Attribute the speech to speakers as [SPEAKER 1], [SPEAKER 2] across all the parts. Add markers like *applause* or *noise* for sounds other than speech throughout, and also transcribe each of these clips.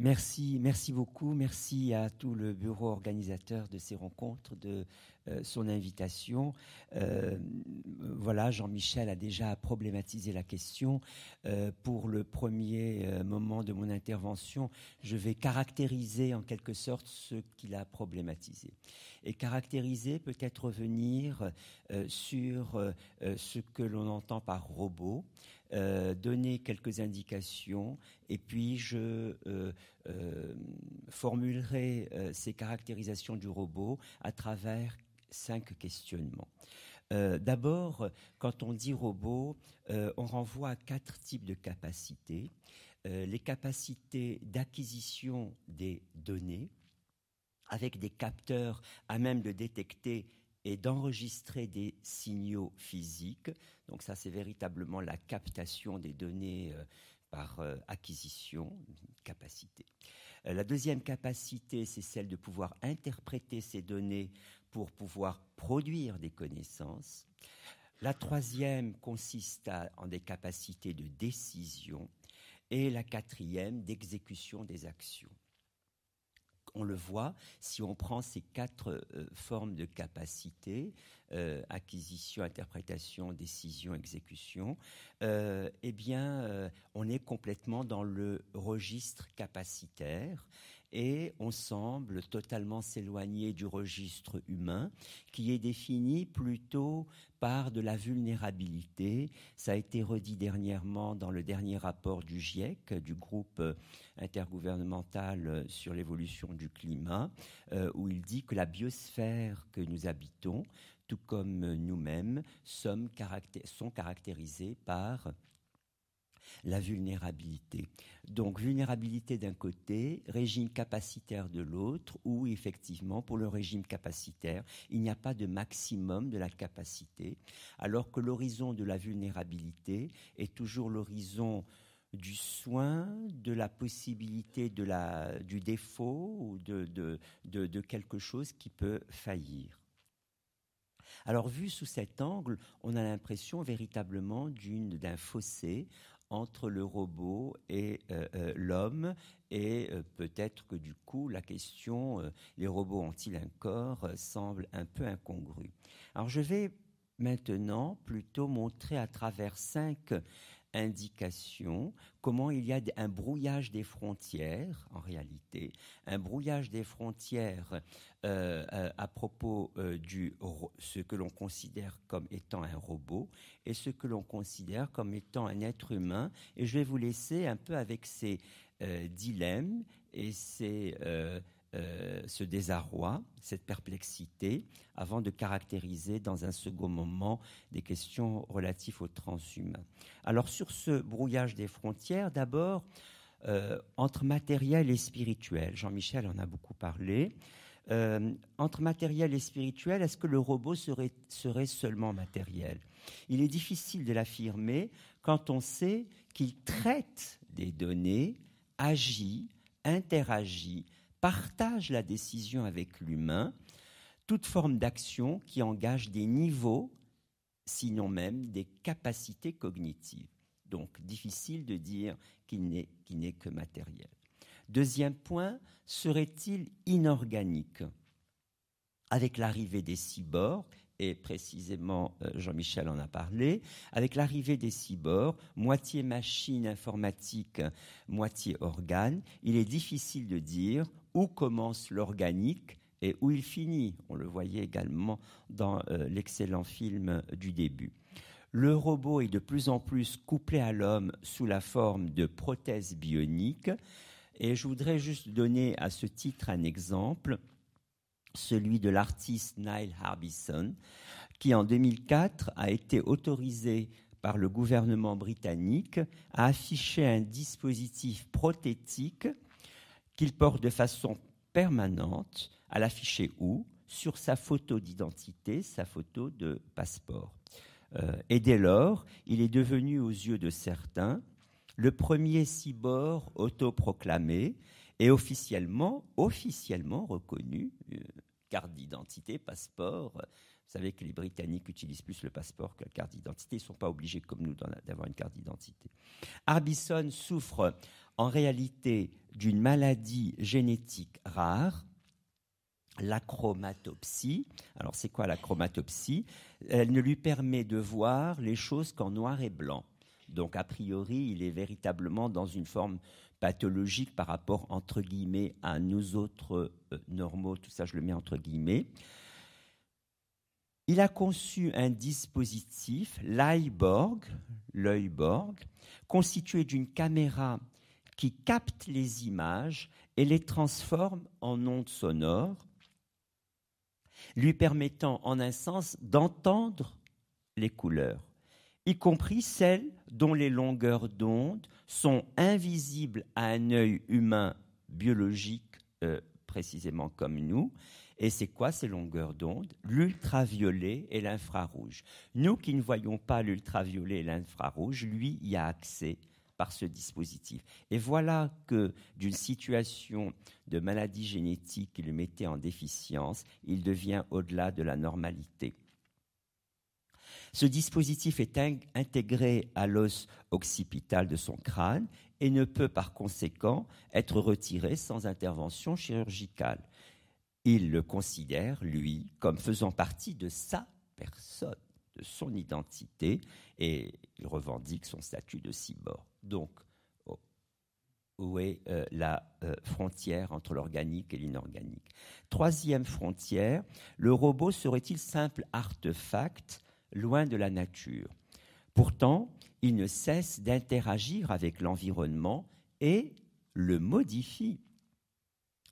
[SPEAKER 1] Merci, merci beaucoup. Merci à tout le bureau organisateur de ces rencontres, de euh, son invitation. Euh, voilà, Jean-Michel a déjà problématisé la question. Euh, pour le premier moment de mon intervention, je vais caractériser en quelque sorte ce qu'il a problématisé. Et caractériser peut-être revenir sur ce que l'on entend par robot. Euh, donner quelques indications et puis je euh, euh, formulerai ces caractérisations du robot à travers cinq questionnements. D'abord, quand on dit robot, on renvoie à quatre types de capacités. les capacités d'acquisition des données, avec des capteurs à même de détecter et d'enregistrer des signaux physiques. Donc ça, c'est véritablement la captation des données euh, par euh, acquisition, capacité. Euh, la deuxième capacité, c'est celle de pouvoir interpréter ces données pour pouvoir produire des connaissances. La troisième consiste en des capacités de décision et la quatrième d'exécution des actions on le voit, si on prend ces quatre euh, formes de capacité, euh, acquisition, interprétation, décision, exécution, euh, eh bien, on est complètement dans le registre capacitaire et on semble totalement s'éloigner du registre humain qui est défini plutôt par de la vulnérabilité. Ça a été redit dernièrement dans le dernier rapport du GIEC, du groupe intergouvernemental sur l'évolution du climat, euh, où il dit que la biosphère que nous habitons, tout comme nous-mêmes, sont caractérisées par la vulnérabilité. Donc vulnérabilité d'un côté, régime capacitaire de l'autre, où effectivement, pour le régime capacitaire, il n'y a pas de maximum de la capacité, alors que l'horizon de la vulnérabilité est toujours l'horizon du soin, de la possibilité de la, du défaut ou de, de, de quelque chose qui peut faillir. Alors vu sous cet angle, on a l'impression véritablement d'un fossé entre le robot et euh, euh, l'homme et euh, peut-être que du coup la question les robots ont-ils un corps semble un peu incongrue. Alors je vais maintenant plutôt montrer à travers cinq indication comment il y a un brouillage des frontières, en réalité, un brouillage des frontières euh, euh, à, propos euh, du ce que l'on considère comme étant un robot et ce que l'on considère comme étant un être humain. Et je vais vous laisser un peu avec ces dilemmes et ces euh, ce désarroi, cette perplexité, avant de caractériser dans un second moment des questions relatives au transhumain. Alors sur ce brouillage des frontières, d'abord, euh, entre matériel et spirituel, Jean-Michel en a beaucoup parlé, euh, entre matériel et spirituel, est-ce que le robot serait seulement matériel? Il est difficile de l'affirmer quand on sait qu'il traite des données, agit, interagit, partage la décision avec l'humain, toute forme d'action qui engage des niveaux, sinon même des capacités cognitives. Donc difficile de dire qu'il n'est que matériel. Deuxième point, serait-il inorganique Avec l'arrivée des cyborgs, et précisément euh, Jean-Michel en a parlé, avec l'arrivée des cyborgs, moitié machine informatique, moitié organe, il est difficile de dire où commence l'organique et où il finit. On le voyait également dans euh, l'excellent film du début. Le robot est de plus en plus couplé à l'homme sous la forme de prothèses bioniques. Et je voudrais juste donner à ce titre un exemple, celui de l'artiste Niall Harbison, qui en 2004 a été autorisé par le gouvernement britannique à afficher un dispositif prothétique qu'il porte de façon permanente à l'afficher où? Sur sa photo d'identité, sa photo de passeport. Euh, et dès lors, il est devenu aux yeux de certains le premier cyborg autoproclamé et officiellement, officiellement reconnu, euh, carte d'identité, passeport, Vous savez que les Britanniques utilisent plus le passeport que la carte d'identité. Ils ne sont pas obligés, comme nous, d'avoir une carte d'identité. Harbison souffre en réalité d'une maladie génétique rare, l'acromatopsie. Alors, c'est quoi l'acromatopsie? Elle ne lui permet de voir les choses qu'en noir et blanc. Donc, a priori, il est véritablement dans une forme pathologique par rapport, entre guillemets, à nous autres euh, normaux. Tout ça, je le mets entre guillemets. Il a conçu un dispositif, l'Eyborg, l'Eyborg, constitué d'une caméra qui capte les images et les transforme en ondes sonores, lui permettant en un sens d'entendre les couleurs, y compris celles dont les longueurs d'onde sont invisibles à un œil humain biologique euh, précisément comme nous, et c'est quoi ces longueurs d'onde? L'ultraviolet et l'infrarouge. Nous qui ne voyons pas l'ultraviolet et l'infrarouge, lui y a accès par ce dispositif. Et voilà que d'une situation de maladie génétique qui le mettait en déficience, il devient au-delà de la normalité. Ce dispositif est intégré à l'os occipital de son crâne et ne peut par conséquent être retiré sans intervention chirurgicale il le considère, lui, comme faisant partie de sa personne, son identité, et il revendique son statut de cyborg. Donc, oh, où est euh, la euh, frontière entre l'organique et l'inorganique? Troisième frontière, le robot serait-il simple artefact loin de la nature? Pourtant, il ne cesse d'interagir avec l'environnement et le modifie.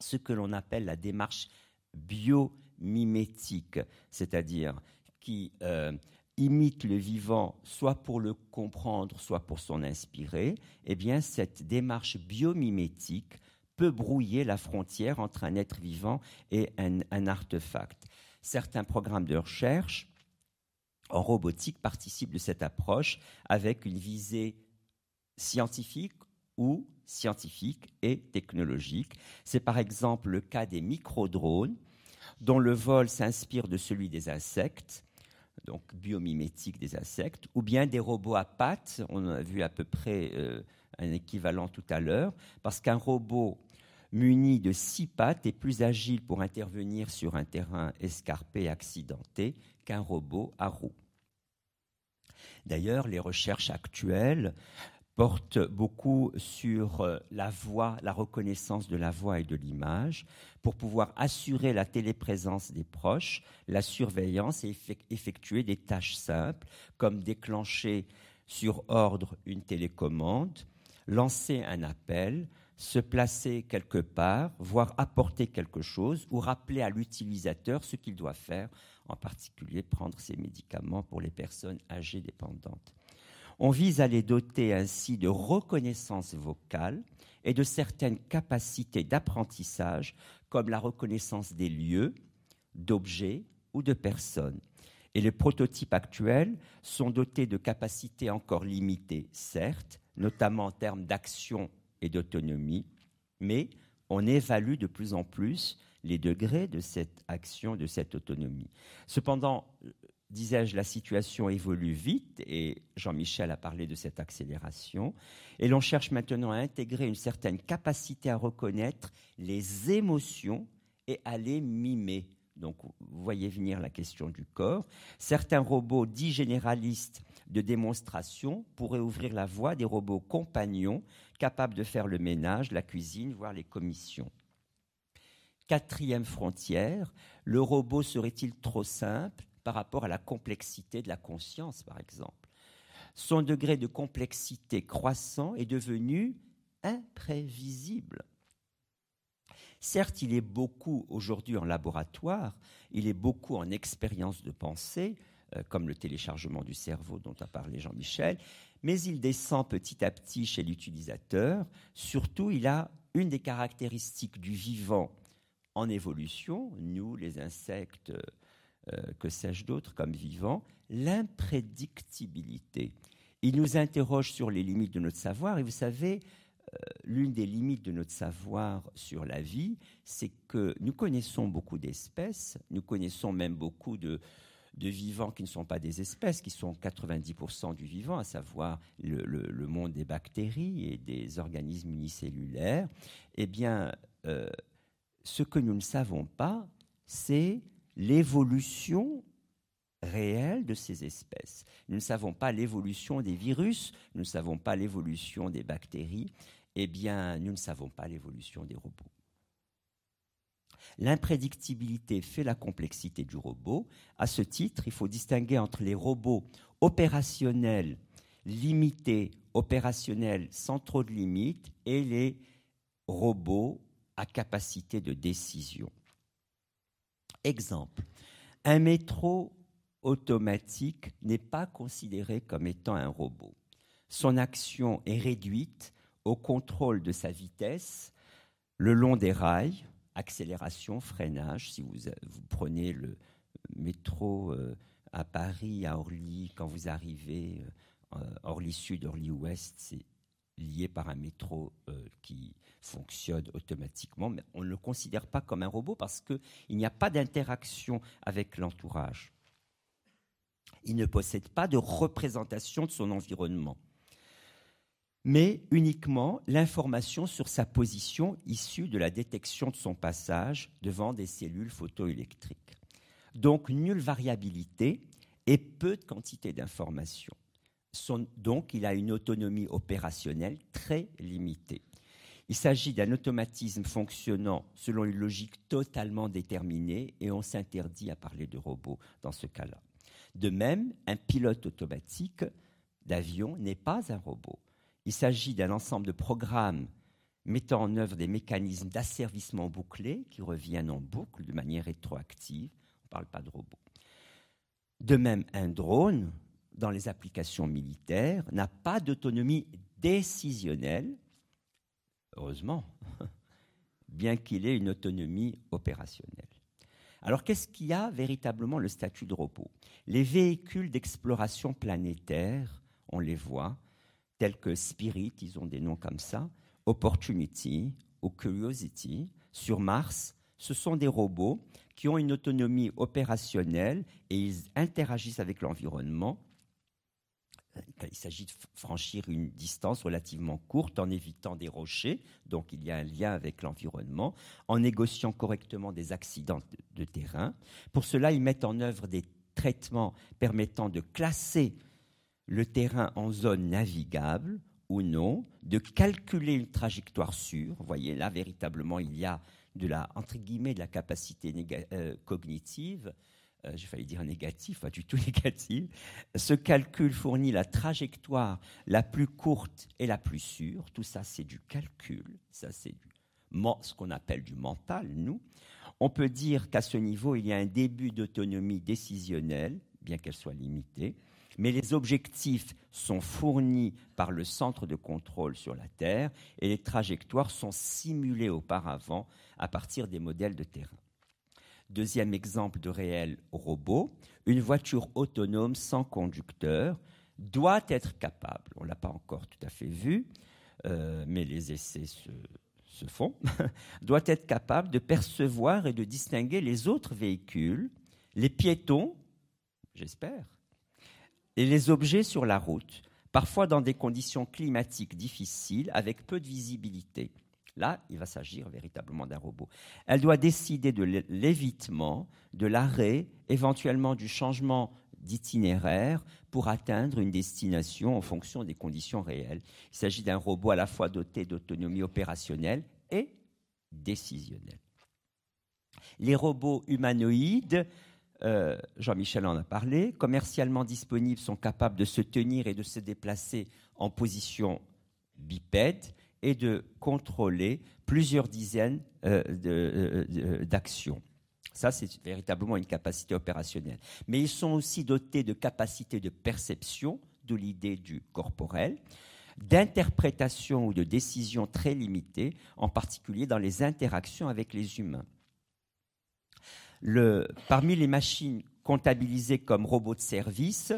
[SPEAKER 1] Ce que l'on appelle la démarche biomimétique, c'est-à-dire qui euh, imite le vivant soit pour le comprendre, soit pour s'en inspirer, eh bien cette démarche biomimétique peut brouiller la frontière entre un être vivant et un, un artefact. Certains programmes de recherche en robotique participent de cette approche avec une visée scientifique ou scientifique et technologique. C'est par exemple le cas des micro-drones, dont le vol s'inspire de celui des insectes, donc biomimétique des insectes, ou bien des robots à pattes, on a vu à peu près euh, un équivalent tout à l'heure, parce qu'un robot muni de six pattes est plus agile pour intervenir sur un terrain escarpé accidenté qu'un robot à roues. D'ailleurs, les recherches actuelles porte beaucoup sur euh, la voix, la reconnaissance de la voix et de l'image, pour pouvoir assurer la téléprésence des proches, la surveillance et effectuer des tâches simples, comme déclencher sur ordre une télécommande, lancer un appel, se placer quelque part, voire apporter quelque chose, ou rappeler à l'utilisateur ce qu'il doit faire, en particulier prendre ses médicaments pour les personnes âgées dépendantes. On vise à les doter ainsi de reconnaissance vocale et de certaines capacités d'apprentissage, comme la reconnaissance des lieux, d'objets ou de personnes. Et les prototypes actuels sont dotés de capacités encore limitées, certes, notamment en termes d'action et d'autonomie, mais on évalue de plus en plus les degrés de cette action, de cette autonomie. Cependant, disais-je, la situation évolue vite et Jean-Michel a parlé de cette accélération. Et l'on cherche maintenant à intégrer une certaine capacité à reconnaître les émotions et à les mimer. Donc, vous voyez venir la question du corps. Certains robots dits généralistes de démonstration pourraient ouvrir la voie des robots compagnons capables de faire le ménage, la cuisine, voire les commissions. Quatrième frontière, le robot serait-il trop simple? Par rapport à la complexité de la conscience, par exemple. Son degré de complexité croissant est devenu imprévisible. Certes, il est beaucoup aujourd'hui en laboratoire, il est beaucoup en expérience de pensée, euh, comme le téléchargement du cerveau dont a parlé Jean-Michel, mais il descend petit à petit chez l'utilisateur. Surtout, il a une des caractéristiques du vivant en évolution, nous, les insectes, euh, que sais-je d'autre comme vivant, l'imprédictibilité. Il nous interroge sur les limites de notre savoir, et vous savez, euh, l'une des limites de notre savoir sur la vie, c'est que nous connaissons beaucoup d'espèces, nous connaissons même beaucoup de, de vivants qui ne sont pas des espèces, qui sont 90% du vivant, à savoir le, monde des bactéries et des organismes unicellulaires, eh bien, euh, ce que nous ne savons pas, c'est l'évolution réelle de ces espèces. Nous ne savons pas l'évolution des virus, nous ne savons pas l'évolution des bactéries, eh bien, nous ne savons pas l'évolution des robots. L'imprédictibilité fait la complexité du robot. À ce titre, il faut distinguer entre les robots opérationnels limités, opérationnels sans trop de limites, et les robots à capacité de décision. Exemple, un métro automatique n'est pas considéré comme étant un robot. Son action est réduite au contrôle de sa vitesse le long des rails, accélération, freinage. Si vous, prenez le métro euh, à Paris, à Orly, quand vous arrivez euh, Orly Sud, Orly Ouest, c'est lié par un métro euh, qui fonctionne automatiquement, mais on ne le considère pas comme un robot parce qu'il n'y a pas d'interaction avec l'entourage. Il ne possède pas de représentation de son environnement, mais uniquement l'information sur sa position issue de la détection de son passage devant des cellules photoélectriques. Donc nulle variabilité et peu de quantité d'informations. Donc il a une autonomie opérationnelle très limitée. Il s'agit d'un automatisme fonctionnant selon une logique totalement déterminée et on s'interdit à parler de robot dans ce cas-là. De même, un pilote automatique d'avion n'est pas un robot. Il s'agit d'un ensemble de programmes mettant en œuvre des mécanismes d'asservissement bouclés qui reviennent en boucle de manière rétroactive. On ne parle pas de robot. De même, un drone, dans les applications militaires, n'a pas d'autonomie décisionnelle, heureusement, *laughs* bien qu'il ait une autonomie opérationnelle. Alors qu'est-ce qu'il y a véritablement le statut de robot Les véhicules d'exploration planétaire, on les voit, tels que Spirit, ils ont des noms comme ça, Opportunity ou Curiosity, sur Mars, ce sont des robots qui ont une autonomie opérationnelle et ils interagissent avec l'environnement il s'agit de franchir une distance relativement courte en évitant des rochers, donc il y a un lien avec l'environnement, en négociant correctement des accidents de, terrain. Pour cela, ils mettent en œuvre des traitements permettant de classer le terrain en zone navigable ou non, de calculer une trajectoire sûre. Vous voyez, là, véritablement, il y a de la, entre guillemets, de la capacité euh, cognitive euh, j'ai failli dire négatif, pas du tout *laughs* négatif. Ce calcul fournit la trajectoire la plus courte et la plus sûre. Tout ça, c'est du calcul. Ça, c'est ce qu'on appelle du mental, nous. On peut dire qu'à ce niveau, il y a un début d'autonomie décisionnelle, bien qu'elle soit limitée, mais les objectifs sont fournis par le centre de contrôle sur la Terre et les trajectoires sont simulées auparavant à partir des modèles de terrain. Deuxième exemple de réel robot, une voiture autonome sans conducteur doit être capable, on ne l'a pas encore tout à fait vu, euh, mais les essais se, font, *laughs* doit être capable de percevoir et de distinguer les autres véhicules, les piétons, j'espère, et les objets sur la route, parfois dans des conditions climatiques difficiles avec peu de visibilité. Là, il va s'agir véritablement d'un robot. Elle doit décider de l'évitement, de l'arrêt, éventuellement du changement d'itinéraire pour atteindre une destination en fonction des conditions réelles. Il s'agit d'un robot à la fois doté d'autonomie opérationnelle et décisionnelle. Les robots humanoïdes, euh, Jean-Michel en a parlé, commercialement disponibles, sont capables de se tenir et de se déplacer en position bipède et de contrôler plusieurs dizaines euh, euh, d'actions. Ça, c'est véritablement une capacité opérationnelle. Mais ils sont aussi dotés de capacités de perception, de l'idée du corporel, d'interprétation ou de décision très limitées, en particulier dans les interactions avec les humains. Parmi les machines comptabilisées comme robots de service,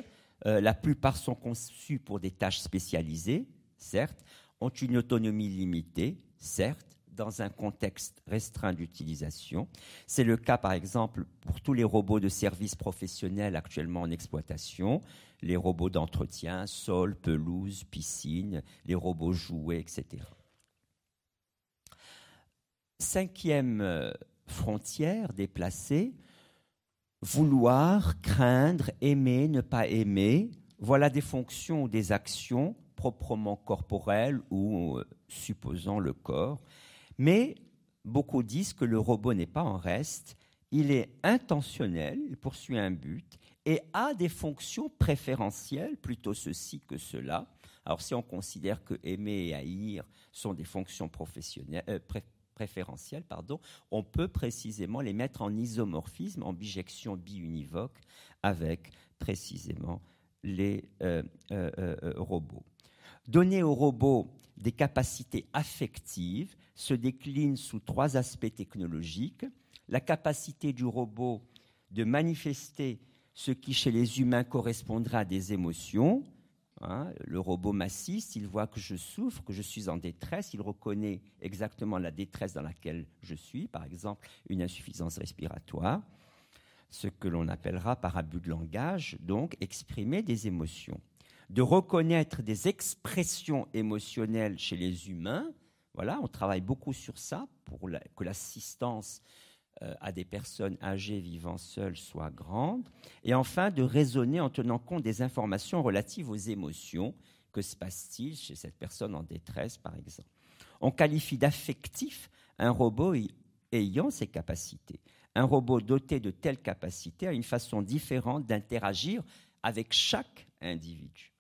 [SPEAKER 1] euh, la plupart sont conçues pour des tâches spécialisées, certes, ont une autonomie limitée, certes, dans un contexte restreint d'utilisation. C'est le cas, par exemple, pour tous les robots de services professionnels actuellement en exploitation, les robots d'entretien, sol, pelouse, piscine, les robots jouets, etc. Cinquième euh, frontière déplacée, vouloir, craindre, aimer, ne pas aimer, voilà des fonctions ou des actions proprement corporelles ou euh, supposant le corps. Mais beaucoup disent que le robot n'est pas en reste, il est intentionnel, il poursuit un but et a des fonctions préférentielles, plutôt ceci que cela. Alors si on considère que aimer et haïr sont des fonctions professionnelles, euh, préférentielles, pardon, on peut précisément les mettre en isomorphisme, en bijection biunivoque, avec précisément les euh, robots. Donner aux robots des capacités affectives se décline sous trois aspects technologiques. La capacité du robot de manifester ce qui chez les humains correspondra à des émotions. Hein. le robot m'assiste, il voit que je souffre, que je suis en détresse, il reconnaît exactement la détresse dans laquelle je suis, par exemple une insuffisance respiratoire, ce que l'on appellera par abus de langage, donc exprimer des émotions de reconnaître des expressions émotionnelles chez les humains. Voilà, on travaille beaucoup sur ça pour que l'assistance euh, à des personnes âgées vivant seules soit grande. Et enfin, de raisonner en tenant compte des informations relatives aux émotions. Que se passe-t-il chez cette personne en détresse, par exemple? On qualifie d'affectif un robot ayant ces capacités. Un robot doté de telles capacités a une façon différente d'interagir avec chaque individu.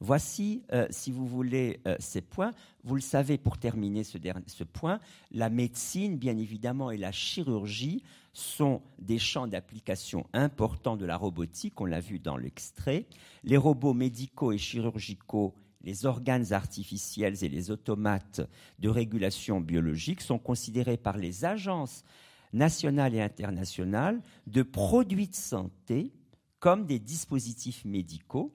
[SPEAKER 1] Voici, euh, si vous voulez, euh, ces points. Vous le savez, pour terminer ce, ce, point, la médecine, bien évidemment, et la chirurgie sont des champs d'application importants de la robotique, on l'a vu dans l'extrait. Les robots médicaux et chirurgicaux les organes artificiels et les automates de régulation biologique sont considérés par les agences nationales et internationales de produits de santé comme des dispositifs médicaux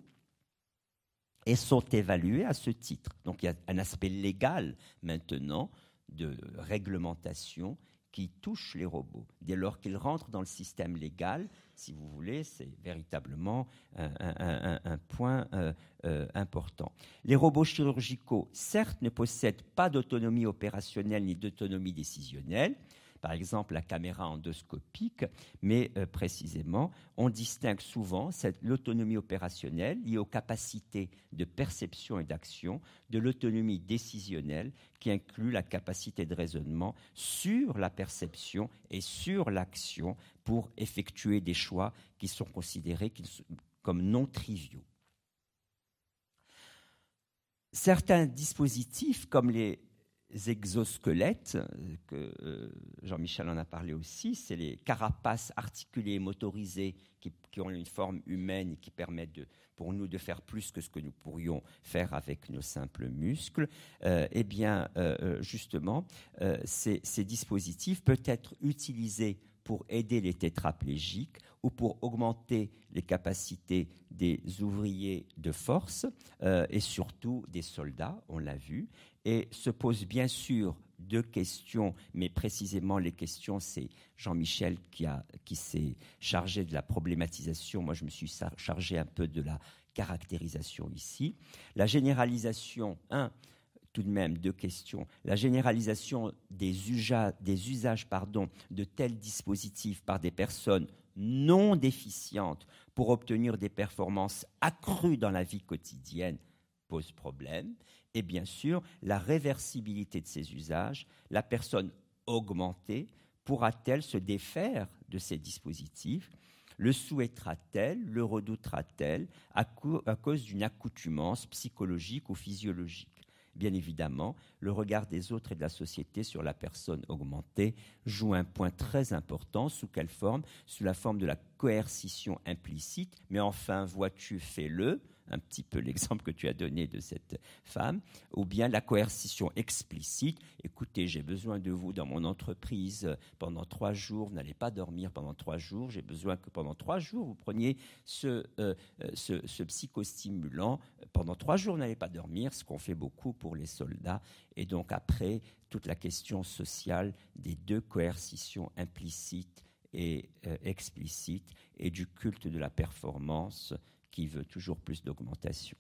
[SPEAKER 1] et sont évalués à ce titre. Donc il y a un aspect légal maintenant de réglementation qui touche les robots. Dès lors qu'ils rentrent dans le système légal, si vous voulez, c'est véritablement un, point euh, euh, important. Les robots chirurgicaux, certes, ne possèdent pas d'autonomie opérationnelle ni d'autonomie décisionnelle, par exemple la caméra endoscopique, mais euh, précisément, on distingue souvent l'autonomie opérationnelle liée aux capacités de perception et d'action de l'autonomie décisionnelle qui inclut la capacité de raisonnement sur la perception et sur l'action pour effectuer des choix qui sont considérés comme non triviaux. Certains dispositifs, comme les exosquelettes, euh, que euh, Jean-Michel en a parlé aussi, c'est les carapaces articulées et motorisées qui, ont une forme humaine et qui permettent pour nous de faire plus que ce que nous pourrions faire avec nos simples muscles. Euh, eh bien, justement, ces dispositifs peuvent être utilisés pour aider les tétraplégiques ou pour augmenter les capacités des ouvriers de force et surtout des soldats, on l'a vu et se pose bien sûr deux questions, mais précisément les questions, c'est Jean-Michel qui, qui s'est chargé de la problématisation. Moi, je me suis chargé un peu de la caractérisation ici. La généralisation, un, tout de même deux questions. La généralisation des, usages, des de tels dispositifs par des personnes non déficientes pour obtenir des performances accrues dans la vie quotidienne pose problème et bien sûr la réversibilité de ces usages. La personne augmentée pourra-t-elle se défaire de ces dispositifs? Le souhaitera-t-elle Le redoutera-t-elle à, cause d'une accoutumance psychologique ou physiologique? Bien évidemment, le regard des autres et de la société sur la personne augmentée joue un point très important. Sous quelle forme? Sous la forme de la coercition implicite, mais enfin, vois-tu, fais-le, un petit peu l'exemple que tu as donné de cette femme, ou bien la coercition explicite, écoutez, j'ai besoin de vous dans mon entreprise pendant trois jours, vous n'allez pas dormir pendant trois jours, j'ai besoin que pendant trois jours, vous preniez ce, euh, ce, ce psychostimulant, pendant trois jours, vous n'allez pas dormir, ce qu'on fait beaucoup pour les soldats, et donc après, toute la question sociale des deux coercitions implicites et euh, explicites, et du culte de la performance qui veut toujours plus d'augmentation.